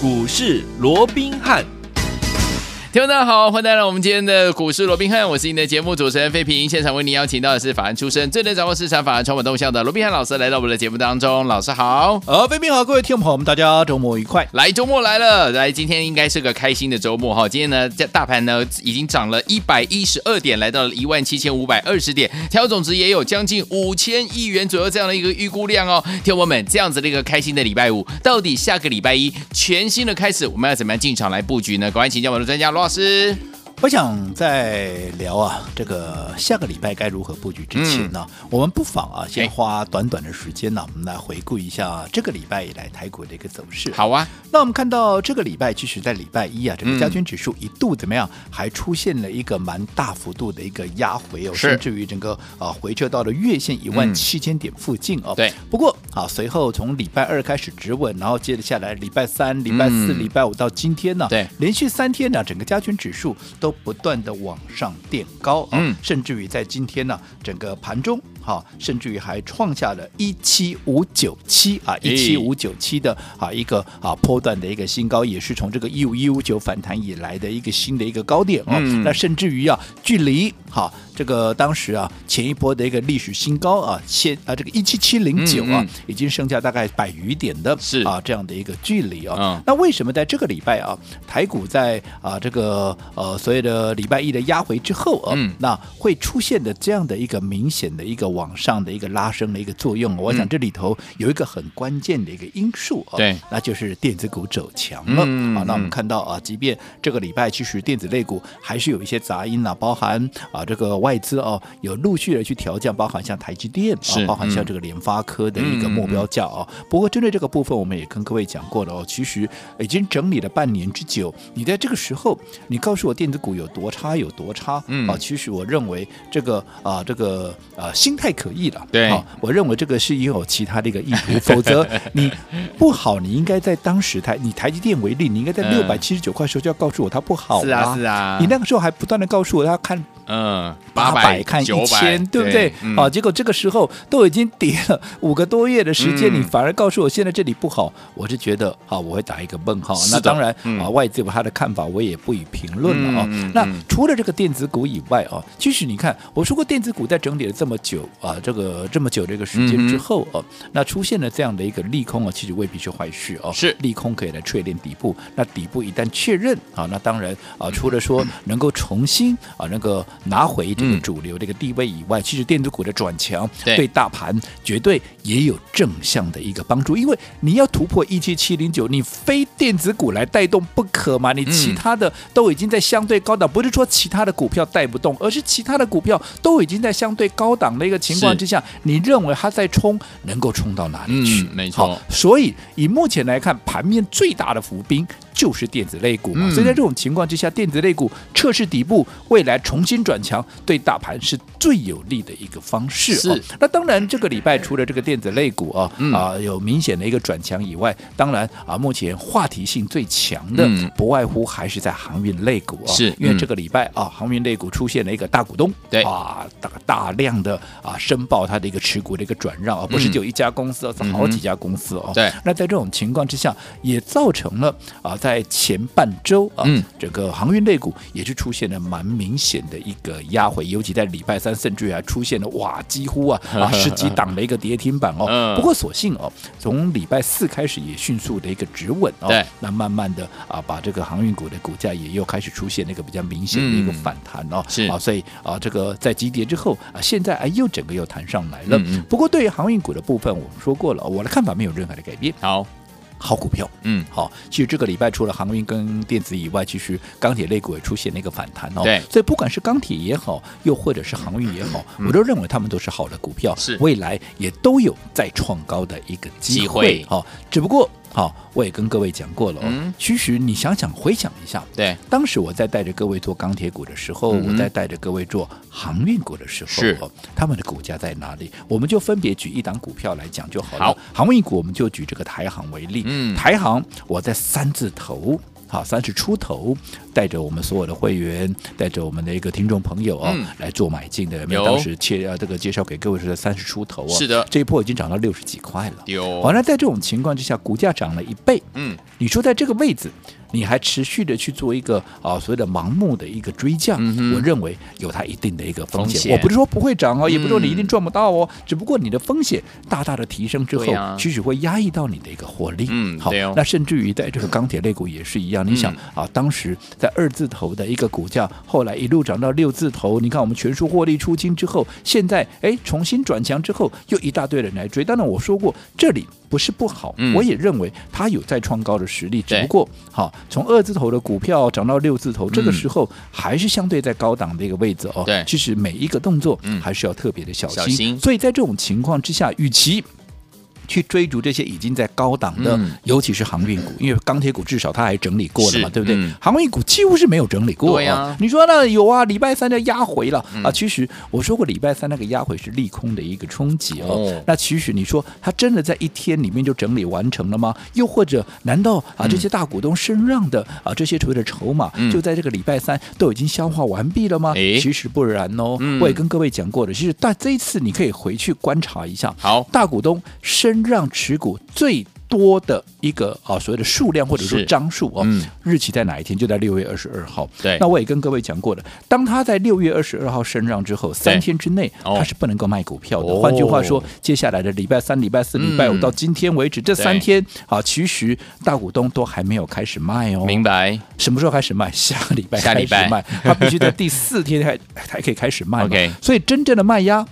股市罗宾汉。听众大家好，欢迎来到我们今天的股市罗宾汉，我是你的节目主持人费平。现场为您邀请到的是法案出身、最能掌握市场法案传闻动向的罗宾汉老师，来到我们的节目当中。老师好，呃，费平好，各位听众朋友们，大家周末愉快。来，周末来了，来，今天应该是个开心的周末哈。今天呢，在大盘呢已经涨了一百一十二点，来到了一万七千五百二十点，成交总值也有将近五千亿元左右这样的一个预估量哦。听众们，这样子的一个开心的礼拜五，到底下个礼拜一全新的开始，我们要怎么样进场来布局呢？赶快请教我们的专家罗老师。我想在聊啊，这个下个礼拜该如何布局之前呢，嗯、我们不妨啊，先花短短的时间呢，我们来回顾一下这个礼拜以来台股的一个走势。好啊，那我们看到这个礼拜，其实在礼拜一啊，整个加权指数一度怎么样，还出现了一个蛮大幅度的一个压回哦，甚至于整个啊回撤到了月线一万七千点附近哦。对，不过啊，随后从礼拜二开始止稳，然后接着下来礼拜三、礼拜四、礼拜五到今天呢，对，连续三天呢，整个加权指数都都不断的往上垫高，嗯，甚至于在今天呢，整个盘中哈，甚至于还创下了一七五九七啊，一七五九七的啊一个啊波段的一个新高，也是从这个一五一五九反弹以来的一个新的一个高点哦。那甚至于啊，距离哈这个当时啊前一波的一个历史新高啊，现啊这个一七七零九啊，已经剩下大概百余点的是。啊这样的一个距离啊。那为什么在这个礼拜啊，台股在啊这个呃所谓的礼拜一的压回之后啊，嗯，那会出现的这样的一个明显的一个往上的一个拉升的一个作用，我想这里头有一个很关键的一个因素啊，对，那就是电子股走强了。好，那我们看到啊，即便这个礼拜其实电子类股还是有一些杂音啊，包含啊这个外资哦有陆续的去调降，包含像台积电啊，包含像这个联发科的一个目标价啊。不过针对这个部分，我们也跟各位讲过了哦，其实已经整理了半年之久，你在这个时候，你告诉我电子股有多差有多差？嗯啊，其实我认为这个啊，这个啊，心态可疑了。对啊，我认为这个是也有其他的一个意图，否则你不好，你应该在当时台，以台积电为例，你应该在六百七十九块时候就要告诉我它不好。是啊，是啊，你那个时候还不断的告诉我他要看。嗯，八百看一千，对不对？啊，结果这个时候都已经跌了五个多月的时间，你反而告诉我现在这里不好，我是觉得啊，我会打一个问号。那当然啊，外资有他的看法，我也不予评论了啊。那除了这个电子股以外啊，其实你看，我说过电子股在整理了这么久啊，这个这么久的一个时间之后啊，那出现了这样的一个利空啊，其实未必是坏事哦。是利空可以来确认底部，那底部一旦确认啊，那当然啊，除了说能够重新啊那个。拿回这个主流这个地位以外，嗯、其实电子股的转强对大盘绝对也有正向的一个帮助。因为你要突破一七七零九，你非电子股来带动不可嘛？你其他的都已经在相对高档，不是说其他的股票带不动，而是其他的股票都已经在相对高档的一个情况之下，你认为它在冲，能够冲到哪里去？嗯、没错。所以以目前来看，盘面最大的伏兵。就是电子类股嘛，所以在这种情况之下，电子类股测试底部，未来重新转强，对大盘是最有利的一个方式。是，那当然这个礼拜除了这个电子类股啊啊有明显的一个转强以外，当然啊目前话题性最强的不外乎还是在航运类股啊，是因为这个礼拜啊航运类股出现了一个大股东对。啊大大量的啊申报它的一个持股的一个转让啊，不是就一家公司，而是好几家公司哦。对，那在这种情况之下，也造成了啊在在前半周啊，嗯，整个航运类股也是出现了蛮明显的一个压回，尤其在礼拜三，甚至还出现了哇，几乎啊 啊十几档的一个跌停板哦。不过所幸哦，从礼拜四开始也迅速的一个止稳哦，对，那慢慢的啊，把这个航运股的股价也又开始出现那个比较明显的一个反弹哦，是啊，所以啊，这个在急跌之后啊，现在啊又整个又弹上来了。不过对于航运股的部分，我们说过了，我的看法没有任何的改变。好。好股票，嗯，好。其实这个礼拜除了航运跟电子以外，其实钢铁类股也出现了一个反弹哦。对，所以不管是钢铁也好，又或者是航运也好，嗯、我都认为他们都是好的股票，是未来也都有再创高的一个机会。好，只不过。好，我也跟各位讲过了。嗯，其实你想想，回想一下，对，当时我在带着各位做钢铁股的时候，我在带着各位做航运股的时候，是他们的股价在哪里？我们就分别举一档股票来讲就好了。好，航运股我们就举这个台航为例。嗯，台航我在三字头好三十出头，带着我们所有的会员，带着我们的一个听众朋友啊、哦嗯、来做买进的。有当时切啊这个介绍给各位是在三十出头啊、哦，是的，这一波已经涨到六十几块了。有好，那在这种情况之下，股价涨了一倍，嗯，你说在这个位置。你还持续的去做一个啊所谓的盲目的一个追降，嗯、我认为有它一定的一个风险。风险我不是说不会涨哦，嗯、也不是说你一定赚不到哦，只不过你的风险大大的提升之后，啊、其实会压抑到你的一个获利。嗯，好，哦、那甚至于在这个钢铁类股也是一样。嗯、你想啊，当时在二字头的一个股价，后来一路涨到六字头，你看我们全数获利出清之后，现在哎重新转强之后，又一大堆人来追。当然我说过这里。不是不好，嗯、我也认为它有再创高的实力，只不过好从二字头的股票涨到六字头，嗯、这个时候还是相对在高档的一个位置哦。对，其实每一个动作还是要特别的。小心。所以在这种情况之下，与其去追逐这些已经在高档的，嗯、尤其是航运股，因为钢铁股至少它还整理过了嘛，对不对？嗯、航运股几乎是没有整理过。对呀、啊，你说那有啊？礼拜三的压回了、嗯、啊？其实我说过，礼拜三那个压回是利空的一个冲击哦。哦那其实你说它真的在一天里面就整理完成了吗？又或者难道啊这些大股东身让的啊这些所谓的筹码，嗯、就在这个礼拜三都已经消化完毕了吗？诶其实不然哦。嗯、我也跟各位讲过的，其实但这一次你可以回去观察一下，好，大股东身让持股。最多的一个啊，所谓的数量或者说张数哦，嗯、日期在哪一天？就在六月二十二号。对，那我也跟各位讲过了，当他在六月二十二号升让之后，三天之内他是不能够卖股票的。哦、换句话说，接下来的礼拜三、礼拜四、礼拜五到今天为止，嗯、这三天啊，其实大股东都还没有开始卖哦。明白？什么时候开始卖？下个礼拜下礼拜卖，他必须在第四天才才可以开始卖。OK，所以真正的卖压。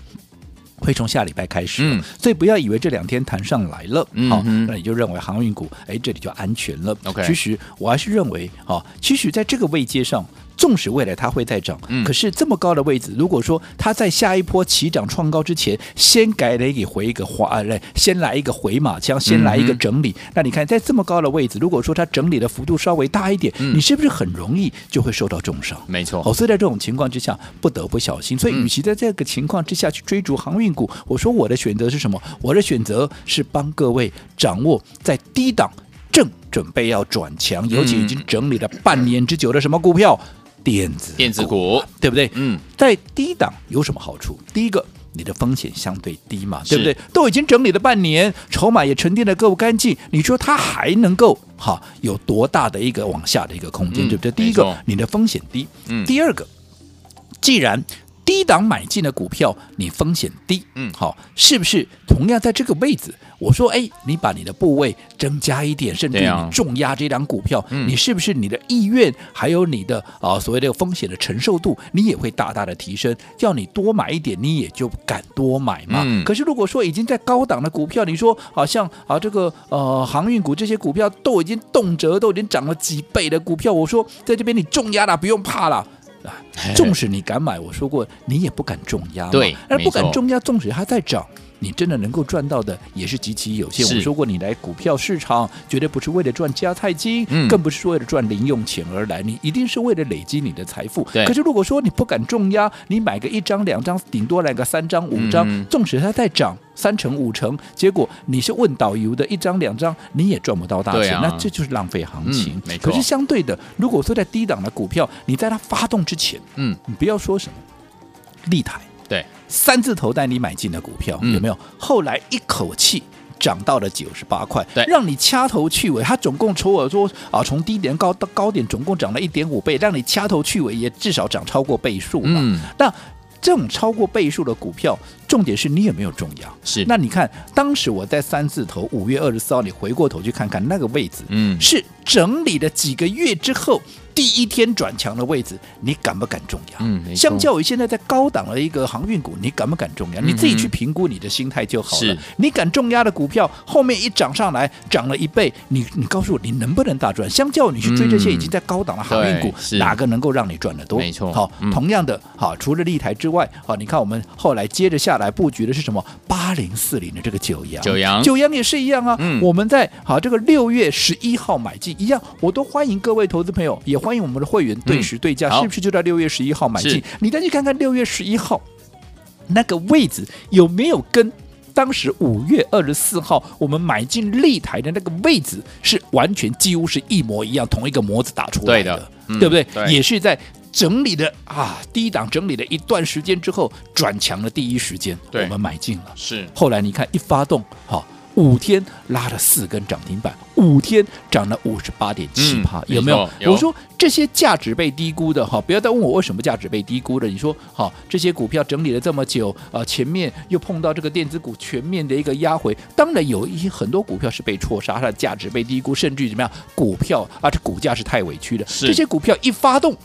会从下礼拜开始，嗯，所以不要以为这两天谈上来了，好、嗯哦，那你就认为航运股，哎，这里就安全了。OK，其实我还是认为，啊，其实在这个位阶上。纵使未来它会再涨，嗯、可是这么高的位置，如果说它在下一波起涨创高之前，先改了给回一个滑来，先来一个回马枪，先来一个整理，嗯、那你看在这么高的位置，如果说它整理的幅度稍微大一点，嗯、你是不是很容易就会受到重伤？没错。哦，所以在这种情况之下，不得不小心。所以，与其在这个情况之下去追逐航运股，嗯、我说我的选择是什么？我的选择是帮各位掌握在低档正准备要转强，尤其已经整理了半年之久的什么股票？电子电子股对不对？嗯，在低档有什么好处？第一个，你的风险相对低嘛，对不对？都已经整理了半年，筹码也沉淀的够干净，你说它还能够哈有多大的一个往下的一个空间，嗯、对不对？第一个，你的风险低。嗯，第二个，既然低档买进的股票，你风险低，嗯，好，是不是同样在这个位置？我说，哎，你把你的部位增加一点，甚至于你重压这档股票，啊、你是不是你的意愿还有你的啊所谓的风险的承受度，你也会大大的提升？叫你多买一点，你也就敢多买嘛。嗯、可是如果说已经在高档的股票，你说好像啊这个呃航运股这些股票都已经动辄都已经涨了几倍的股票，我说在这边你重压了，不用怕了。纵使你敢买，我说过你也不敢重压，对，而不敢重压，纵使它在涨。你真的能够赚到的也是极其有限。我说过，你来股票市场绝对不是为了赚加菜金，嗯、更不是为了赚零用钱而来，你一定是为了累积你的财富。对可是如果说你不敢重压，你买个一张两张，顶多来个三张五张，嗯、纵使它在涨三成五成，结果你是问导游的一张两张，你也赚不到大钱，啊、那这就是浪费行情。嗯、可是相对的，如果说在低档的股票，你在它发动之前，嗯，你不要说什么立台。对，三字头带你买进的股票、嗯、有没有？后来一口气涨到了九十八块，对，让你掐头去尾，它总共从我说啊，从低点高到高点总共涨了一点五倍，让你掐头去尾也至少涨超过倍数嘛。嗯，那这种超过倍数的股票，重点是你有没有重压？是。那你看，当时我在三字头五月二十四号，你回过头去看看那个位置，嗯，是整理了几个月之后。第一天转强的位置，你敢不敢重压？嗯，相较于现在在高档的一个航运股，你敢不敢重压？嗯、你自己去评估你的心态就好了。是你敢重压的股票，后面一涨上来，涨了一倍，你你告诉我，你能不能大赚？相较于你去追这些已经在高档的航运股，嗯、哪个能够让你赚得多？没错。好，嗯、同样的，好，除了立台之外，好，你看我们后来接着下来布局的是什么？八零四零的这个九阳，九阳，九阳也是一样啊。嗯、我们在好这个六月十一号买进一样，我都欢迎各位投资朋友，也欢迎我们的会员。对时对价，是不是就在六月十一号买进？你再去看看六月十一号那个位置有没有跟当时五月二十四号我们买进立台的那个位置是完全几乎是一模一样，同一个模子打出来的，对的，嗯、对不对？对也是在整理的啊低档整理了一段时间之后转强的第一时间，我们买进了。是后来你看一发动，好、哦。五天拉了四根涨停板，五天涨了五十八点七趴，有没有？有我说这些价值被低估的哈，不要再问我为什么价值被低估了。你说好，这些股票整理了这么久啊，前面又碰到这个电子股全面的一个压回，当然有一些很多股票是被错杀，它的价值被低估，甚至于怎么样，股票啊这股价是太委屈的。这些股票一发动，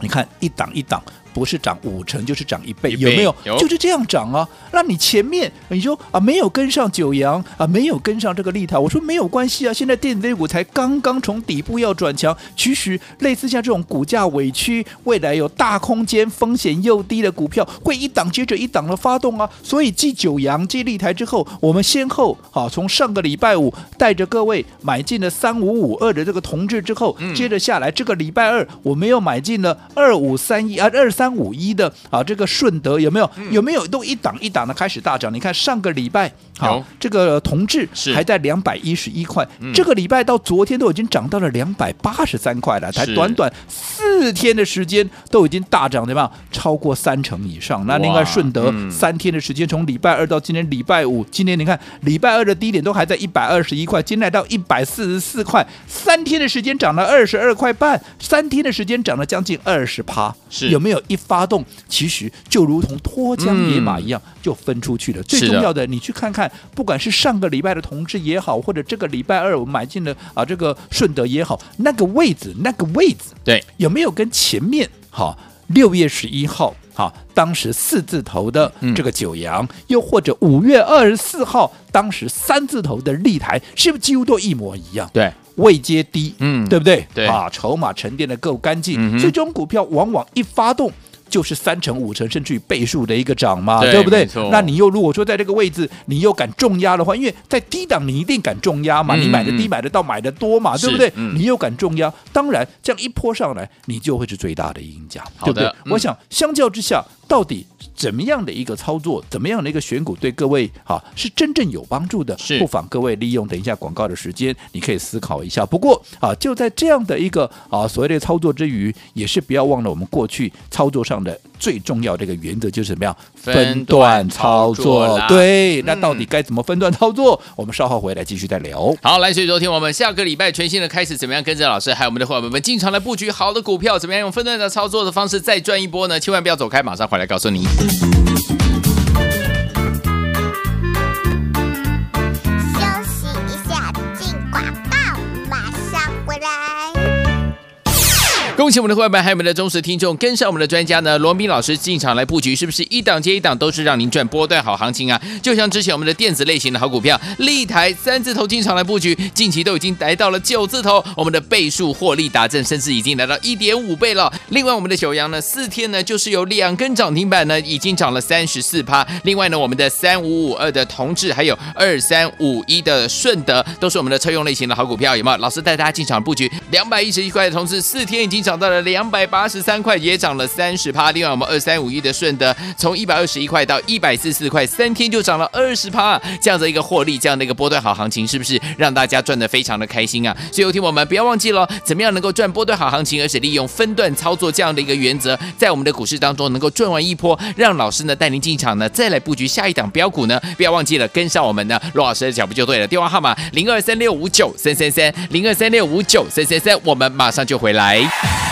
你看一档一档。不是涨五成就是涨一倍，有没有？有就是这样涨啊！那你前面你说啊没有跟上九阳啊，没有跟上这个立台，我说没有关系啊。现在电子类股才刚刚从底部要转强，其实类似像这种股价委屈、未来有大空间、风险又低的股票，会一档接着一档的发动啊。所以继九阳、继立台之后，我们先后啊从上个礼拜五带着各位买进了三五五二的这个同志之后，嗯、接着下来这个礼拜二我们又买进了二五三一啊二三。五一的啊，这个顺德有没有？有没有都一档一档的开始大涨？你看上个礼拜好，这个同志还在两百一十一块，这个礼拜到昨天都已经涨到了两百八十三块了，才短短四天的时间都已经大涨，对吧？超过三成以上。那另外顺德三天的时间，从礼拜二到今天礼拜五，今天你看礼拜二的低点都还在一百二十一块，今天来到一百四十四块，三天的时间涨了二十二块半，三天的时间涨了将近二十趴，是有没有一？发动其实就如同脱缰野马一样，就分出去了。嗯、最重要的，你去看看，不管是上个礼拜的同志也好，或者这个礼拜二我们买进了啊这个顺德也好，那个位置，那个位置，对，有没有跟前面哈六月十一号哈当时四字头的这个九阳，嗯、又或者五月二十四号当时三字头的立台，是不是几乎都一模一样？对。位阶低，嗯，对不对？对啊，筹码沉淀的够干净，嗯、哼所以这种股票往往一发动就是三成、五成，甚至于倍数的一个涨嘛，对，对不对？那你又如果说在这个位置，你又敢重压的话，因为在低档你一定敢重压嘛，嗯、你买的低买的到买的多嘛，对不对？嗯、你又敢重压，当然这样一波上来，你就会是最大的赢家，对不对？嗯、我想相较之下，到底。怎么样的一个操作，怎么样的一个选股对各位哈是真正有帮助的？是不妨各位利用等一下广告的时间，你可以思考一下。不过啊，就在这样的一个啊所谓的操作之余，也是不要忘了我们过去操作上的最重要的一个原则，就是怎么样分段操作。对，那到底该怎么分段操作？嗯、我们稍后回来继续再聊。好，来，所以昨天我们下个礼拜全新的开始，怎么样跟着老师还有我们的伙伴们进场来布局好的股票？怎么样用分段的操作的方式再赚一波呢？千万不要走开，马上回来告诉你。恭喜我们的伙伴，还有我们的忠实听众，跟上我们的专家呢，罗宾老师进场来布局，是不是一档接一档都是让您赚波段好行情啊？就像之前我们的电子类型的好股票，立台三字头进场来布局，近期都已经来到了九字头，我们的倍数获利达阵，甚至已经来到一点五倍了。另外，我们的九阳呢，四天呢就是有两根涨停板呢，已经涨了三十四趴。另外呢，我们的三五五二的同志，还有二三五一的顺德，都是我们的车用类型的好股票，有没有？老师带大家进场布局，两百一十一块的同志，四天已经。涨到了两百八十三块，也涨了三十趴。另外，我们二三五一的顺德，从一百二十一块到一百四十四块，三天就涨了二十趴。这样的一个获利，这样的一个波段好行情，是不是让大家赚得非常的开心啊？所以，有听我们不要忘记了，怎么样能够赚波段好行情，而且利用分段操作这样的一个原则，在我们的股市当中能够赚完一波，让老师呢带您进场呢，再来布局下一档标股呢？不要忘记了跟上我们的罗老师的脚步就对了。电话号码零二三六五九三三三零二三六五九三三三，我们马上就回来。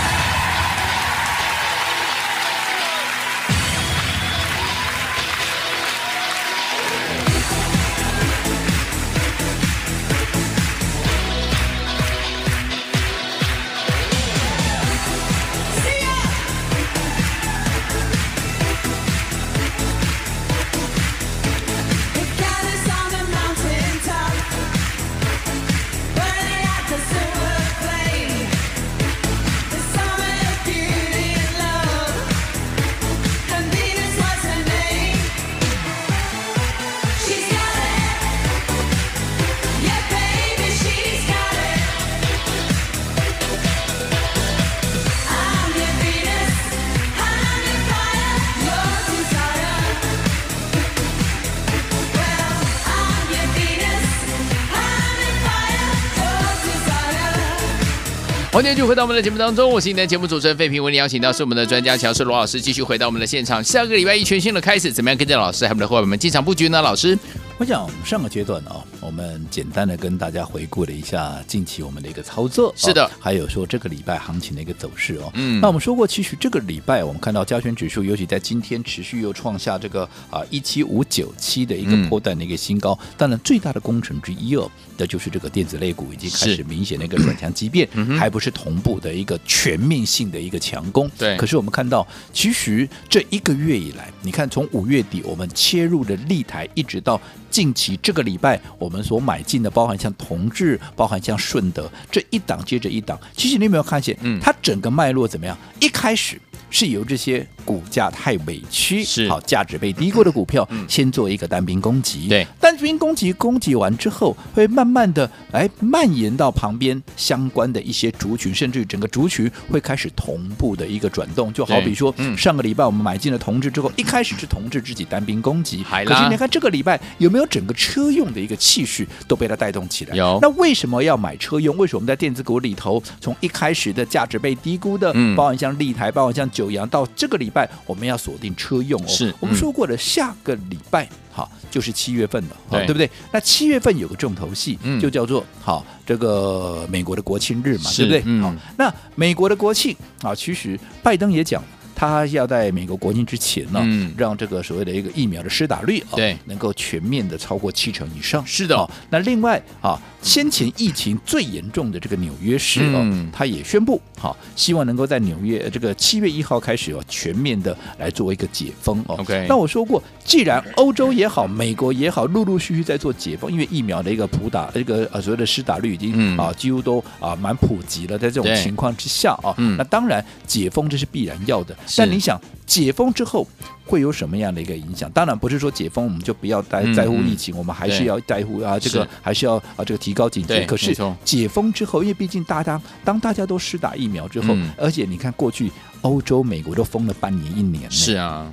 欢迎继续回到我们的节目当中，我是你的节目主持人废品，为你邀请到是我们的专家乔氏罗老师，继续回到我们的现场。下个礼拜一全新的开始，怎么样跟着老师还有我们的伙伴们进场布局呢？老师，我想上个阶段啊、哦，我们简单的跟大家回顾了一下近期我们的一个操作，是的、哦，还有说这个礼拜行情的一个走势哦。嗯，那我们说过，其实这个礼拜我们看到加权指数，尤其在今天持续又创下这个啊一七五九七的一个破段的一个新高。嗯、当然，最大的工程之一哦，那就是这个电子类股已经开始明显的一个转强，即便还不是同步的一个全面性的一个强攻。对，可是我们看到，其实这一个月以来，你看从五月底我们切入的立台，一直到近期这个礼拜，我们所买进的，包含像同致，包含像顺德，这一档接着一档，其实你有没有看见，嗯，它整个脉络怎么样？一开始。是由这些股价太委屈，是好价值被低估的股票，先做一个单兵攻击。对，单兵攻击攻击完之后，会慢慢的哎蔓延到旁边相关的一些族群，甚至于整个族群会开始同步的一个转动。就好比说，上个礼拜我们买进了同志之后，一开始是同志自己单兵攻击，可是你看这个礼拜有没有整个车用的一个气势都被它带动起来？有。那为什么要买车用？为什么我们在电子股里头，从一开始的价值被低估的，包含像立台，包含像九阳，到这个礼拜我们要锁定车用哦，是我们说过的，下个礼拜好就是七月份了，对，对不对？那七月份有个重头戏，就叫做好这个美国的国庆日嘛，对不对？好，那美国的国庆啊，其实拜登也讲。他要在美国国庆之前呢，嗯、让这个所谓的一个疫苗的施打率啊，对，能够全面的超过七成以上。是的、哦，那另外啊，先前疫情最严重的这个纽约市哦，嗯、他也宣布，好，希望能够在纽约这个七月一号开始哦，全面的来做一个解封哦。OK，那我说过，既然欧洲也好，美国也好，陆陆续续在做解封，因为疫苗的一个普打，这个呃所谓的施打率已经、嗯、啊几乎都啊蛮普及了，在这种情况之下啊，嗯、那当然解封这是必然要的。但你想解封之后会有什么样的一个影响？当然不是说解封我们就不要在在乎疫情，嗯、我们还是要在乎啊，这个还是要啊这个提高警觉。可是解封之后，因为毕竟大家当大家都施打疫苗之后，嗯、而且你看过去欧洲、美国都封了半年一年，是啊。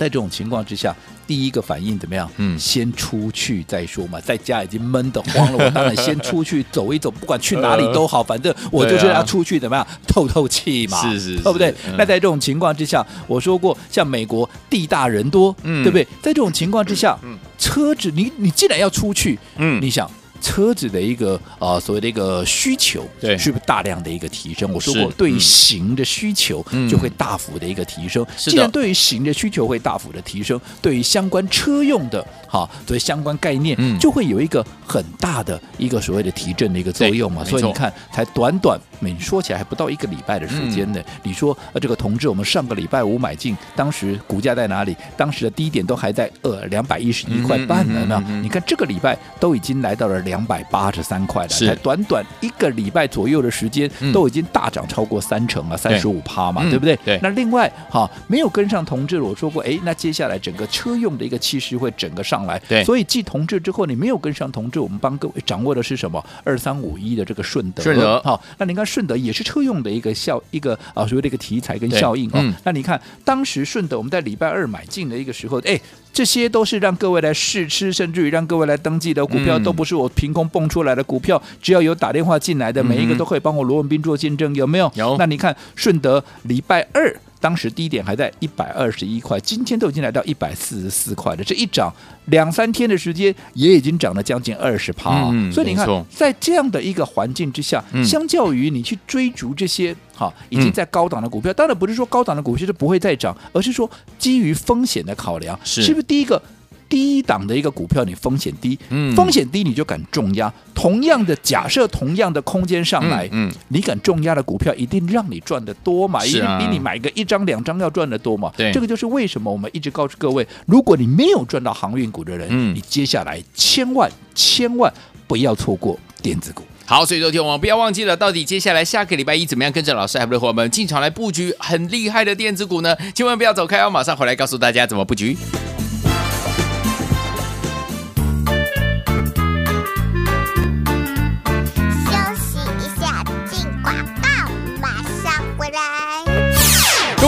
在这种情况之下，第一个反应怎么样？嗯，先出去再说嘛。在家已经闷得慌了，我当然先出去走一走，不管去哪里都好，反正我就是要出去怎么样透透气嘛，是是，对不对？那在这种情况之下，我说过，像美国地大人多，对不对？在这种情况之下，车子你你既然要出去，嗯，你想。车子的一个啊、呃，所谓的一个需求，对，是不是大量的一个提升？我说过，对于行的需求就会大幅的一个提升。既然对于行的需求会大幅的提升，对于相关车用的哈，对相关概念就会有一个很大的一个所谓的提振的一个作用嘛。所以你看，才短短，你说起来还不到一个礼拜的时间呢。你说呃，这个同志，我们上个礼拜五买进，当时股价在哪里？当时的低点都还在呃两百一十一块半呢。那你看这个礼拜都已经来到了。两百八十三块了，才短短一个礼拜左右的时间，都已经大涨超过三成了，三十五趴嘛，对不对？对。那另外，哈，没有跟上同志，我说过，哎，那接下来整个车用的一个气势会整个上来。对。所以继同志之后，你没有跟上同志，我们帮各位掌握的是什么？二三五一的这个顺德。顺德。好，那你看顺德也是车用的一个效，一个啊所谓的一个题材跟效应哦。那你看当时顺德我们在礼拜二买进的一个时候，哎。这些都是让各位来试吃，甚至于让各位来登记的股票，都不是我凭空蹦出来的股票。只要有打电话进来的，每一个都可以帮我罗文斌做见证，有没有？有。那你看顺德礼拜二当时低点还在一百二十一块，今天都已经来到一百四十四块了。这一涨两三天的时间，也已经涨了将近二十趴。所以你看，在这样的一个环境之下，相较于你去追逐这些。好，已经在高档的股票，当然不是说高档的股票就不会再涨，而是说基于风险的考量，是是不是第一个低档的一个股票你风险低，嗯，风险低你就敢重压。同样的假设，同样的空间上来，嗯，你敢重压的股票一定让你赚得多嘛，一定比你买个一张两张要赚得多嘛。对，这个就是为什么我们一直告诉各位，如果你没有赚到航运股的人，嗯，你接下来千万千万不要错过电子股。好，所以说天我们不要忘记了，到底接下来下个礼拜一怎么样跟着老师还不的伙伴们进场来布局很厉害的电子股呢？千万不要走开哦，马上回来告诉大家怎么布局。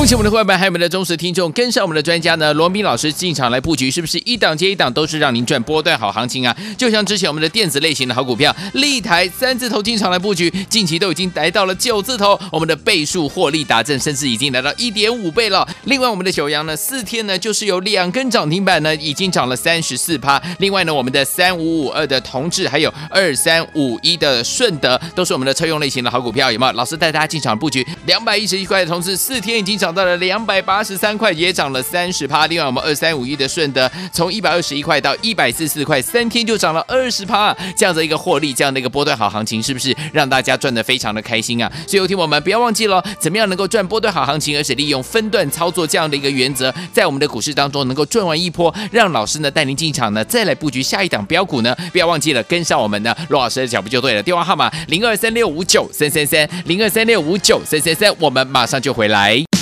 恭喜我们的伙伴，还有我们的忠实听众，跟上我们的专家呢，罗宾老师进场来布局，是不是一档接一档都是让您赚波段好行情啊？就像之前我们的电子类型的好股票，立台三字头进场来布局，近期都已经来到了九字头，我们的倍数获利达阵，甚至已经来到一点五倍了。另外，我们的九阳呢，四天呢就是有两根涨停板呢，已经涨了三十四趴。另外呢，我们的三五五二的同志，还有二三五一的顺德，都是我们的车用类型的好股票，有没有？老师带大家进场布局两百一十一块的同志，四天已经涨到了两百八十三块，也涨了三十趴。另外，我们二三五一的顺德，从一百二十一块到一百四十四块，三天就涨了二十趴。这样的一个获利，这样的一个波段好行情，是不是让大家赚得非常的开心啊？所以，有听我们不要忘记了，怎么样能够赚波段好行情，而且利用分段操作这样的一个原则，在我们的股市当中能够赚完一波，让老师呢带您进场呢，再来布局下一档标股呢？不要忘记了跟上我们的罗老师的脚步就对了。电话号码零二三六五九三三三零二三六五九三三三，我们马上就回来。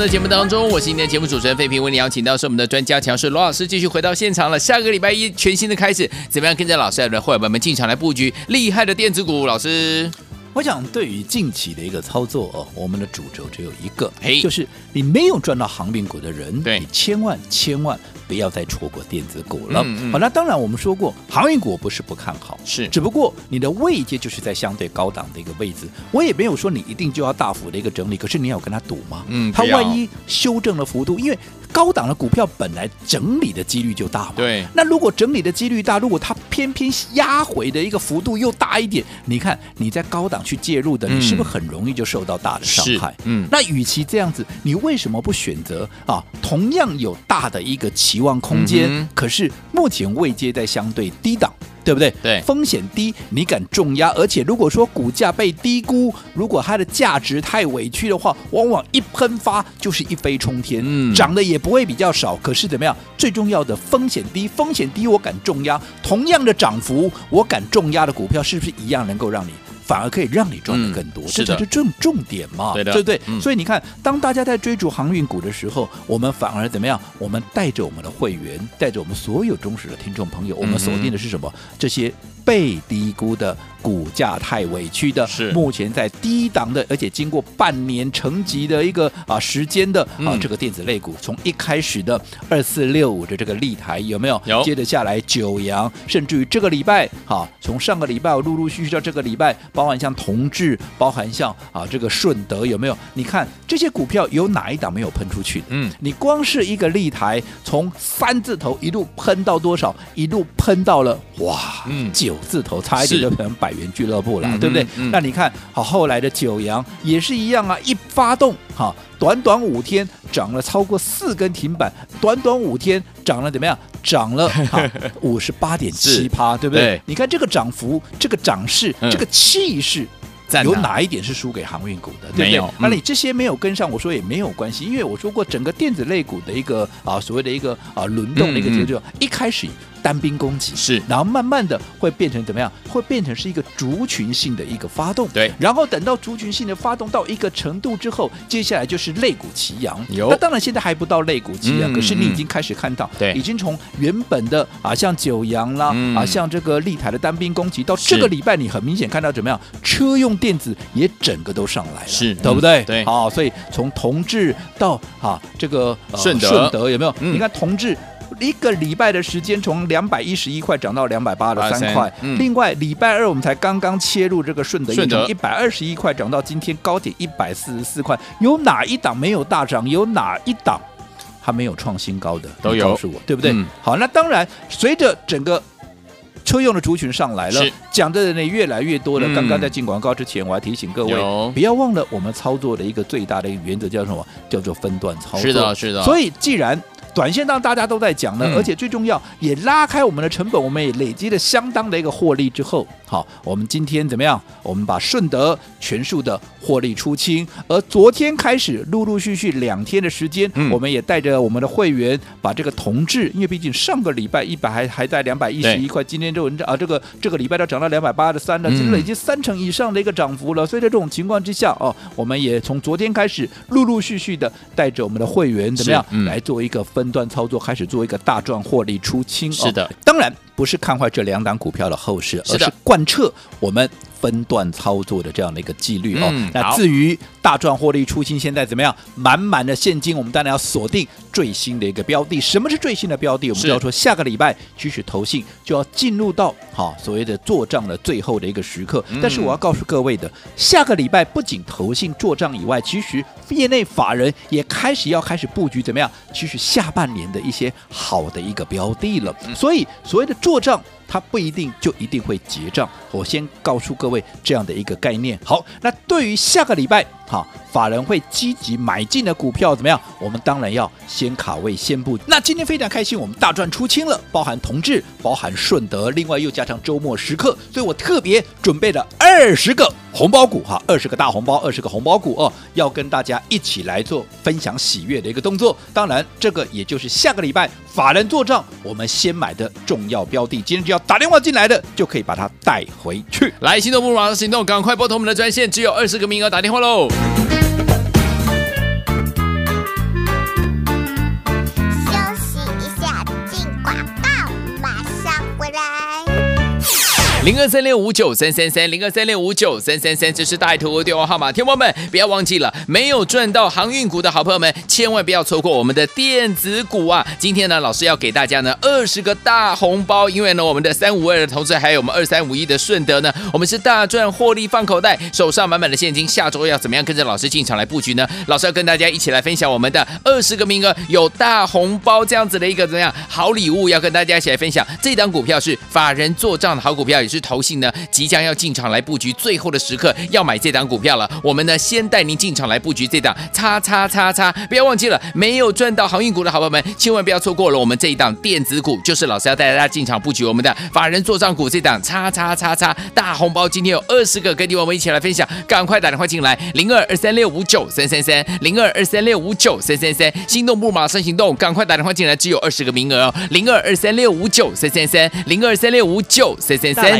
在节目当中，我是今天的节目主持人费平，为你邀请到是我们的专家强势罗老师，继续回到现场了。下个礼拜一全新的开始，怎么样跟着老师的伙伴们进场来布局厉害的电子股？老师，我想对于近期的一个操作哦，我们的主轴只有一个，嘿，就是你没有赚到航运股的人，你千万千万。不要再错过电子股了。嗯嗯、好，那当然我们说过，航运股不是不看好，是，只不过你的位阶就是在相对高档的一个位置。我也没有说你一定就要大幅的一个整理，可是你要跟他赌吗？嗯，他万一修正了幅度，因为高档的股票本来整理的几率就大嘛。对。那如果整理的几率大，如果它偏偏压回的一个幅度又大一点，你看你在高档去介入的，你是不是很容易就受到大的伤害？嗯。那与其这样子，你为什么不选择啊？同样有大的一个期望空间。嗯可是目前位阶在相对低档，对不对？对，风险低，你敢重压？而且如果说股价被低估，如果它的价值太委屈的话，往往一喷发就是一飞冲天，嗯，涨的也不会比较少。可是怎么样？最重要的风险低，风险低我敢重压，同样的涨幅我敢重压的股票，是不是一样能够让你？反而可以让你赚的更多，这才是重重点嘛，对的，对不对？嗯、所以你看，当大家在追逐航运股的时候，我们反而怎么样？我们带着我们的会员，带着我们所有忠实的听众朋友，我们锁定的是什么？嗯、这些被低估的。股价太委屈的，是目前在低档的，而且经过半年成绩的一个啊时间的啊、嗯、这个电子类股，从一开始的二四六五的这个立台有没有？有。接着下来九阳，甚至于这个礼拜，哈，从上个礼拜陆陆续续到这个礼拜，包含像同志，包含像啊这个顺德有没有？你看这些股票有哪一档没有喷出去？嗯，你光是一个立台，从三字头一路喷到多少？一路喷到了哇，嗯，九字头，差一点就变成百元俱乐部了，嗯、对不对？嗯、那你看好后来的九阳也是一样啊，一发动哈，短短五天涨了超过四根停板，短短五天涨了怎么样？涨了 五十八点七趴，对不对？对，你看这个涨幅，这个涨势，嗯、这个气势。有哪一点是输给航运股的？对不对？那、嗯、你这些没有跟上，我说也没有关系，因为我说过整个电子类股的一个啊所谓的一个啊轮动的一个节奏，嗯嗯、一开始单兵攻击是，然后慢慢的会变成怎么样？会变成是一个族群性的一个发动，对。然后等到族群性的发动到一个程度之后，接下来就是肋骨齐扬。有，那当然现在还不到肋骨齐扬，嗯、可是你已经开始看到，对，已经从原本的啊像九阳啦，嗯、啊像这个立台的单兵攻击，到这个礼拜你很明显看到怎么样？车用电子也。整个都上来了，是对不对？对，好，所以从同志到啊这个顺德，顺德有没有？你看同致一个礼拜的时间，从两百一十一块涨到两百八十三块。另外礼拜二我们才刚刚切入这个顺德，从一百二十一块涨到今天高点一百四十四块。有哪一档没有大涨？有哪一档它没有创新高的？都有，告诉我，对不对？好，那当然随着整个。车用的族群上来了，讲的人也越来越多了。嗯、刚刚在进广告之前，我还提醒各位，不要忘了我们操作的一个最大的一个原则叫什么？叫做分段操作。是的，是的。所以既然短线上大家都在讲呢，嗯、而且最重要也拉开我们的成本，我们也累积了相当的一个获利之后，好，我们今天怎么样？我们把顺德全数的获利出清，而昨天开始陆陆续续两天的时间，嗯、我们也带着我们的会员把这个同志，因为毕竟上个礼拜一百还还在两百一十一块，今天这文章啊这个这个礼拜都涨到两百八十三了，其实累积三成以上的一个涨幅了。所以在这种情况之下，哦，我们也从昨天开始陆陆续续的带着我们的会员怎么样、来做一个分段操作，开始做一个大赚获利出清。是的，当然不是看坏这两档股票的后市，而是贯彻我们。分段操作的这样的一个纪律哦，嗯、那至于大赚获利出清，现在怎么样？满满的现金，我们当然要锁定最新的一个标的。什么是最新的标的？我们就要说下个礼拜，其实投信就要进入到好所谓的做账的最后的一个时刻。嗯、但是我要告诉各位的，下个礼拜不仅投信做账以外，其实业内法人也开始要开始布局怎么样？其实下半年的一些好的一个标的了。嗯、所以所谓的做账。它不一定就一定会结账，我先告诉各位这样的一个概念。好，那对于下个礼拜，哈，法人会积极买进的股票怎么样？我们当然要先卡位先布。那今天非常开心，我们大赚出清了，包含同致，包含顺德，另外又加上周末时刻，所以我特别准备了二十个红包股，哈，二十个大红包，二十个红包股哦，要跟大家一起来做分享喜悦的一个动作。当然，这个也就是下个礼拜法人做账，我们先买的重要标的，今天就要。打电话进来的就可以把它带回去。来，行动不如马上行动，赶快拨通我们的专线，只有二十个名额，打电话喽。零二三六五九三三三，零二三六五九三三三，这是大头的电话号码。听众们，不要忘记了，没有赚到航运股的好朋友们，千万不要错过我们的电子股啊！今天呢，老师要给大家呢二十个大红包，因为呢，我们的三五二的同志还有我们二三五一的顺德呢，我们是大赚获利放口袋，手上满满的现金。下周要怎么样跟着老师进场来布局呢？老师要跟大家一起来分享我们的二十个名额有大红包这样子的一个怎么样好礼物，要跟大家一起来分享。这档股票是法人做账的好股票。也是投信呢，即将要进场来布局，最后的时刻要买这档股票了。我们呢，先带您进场来布局这档叉叉叉叉，不要忘记了，没有赚到航运股的好朋友们，千万不要错过了我们这一档电子股，就是老师要带大家进场布局我们的法人做账股这档叉叉叉叉大红包，今天有二十个，跟你我们一起来分享，赶快打电话进来，零二二三六五九三三三，零二二三六五九三三三，心动不马上行动，赶快打电话进来，只有二十个名额哦，零二二三六五九三三三，零二三六五九三三三。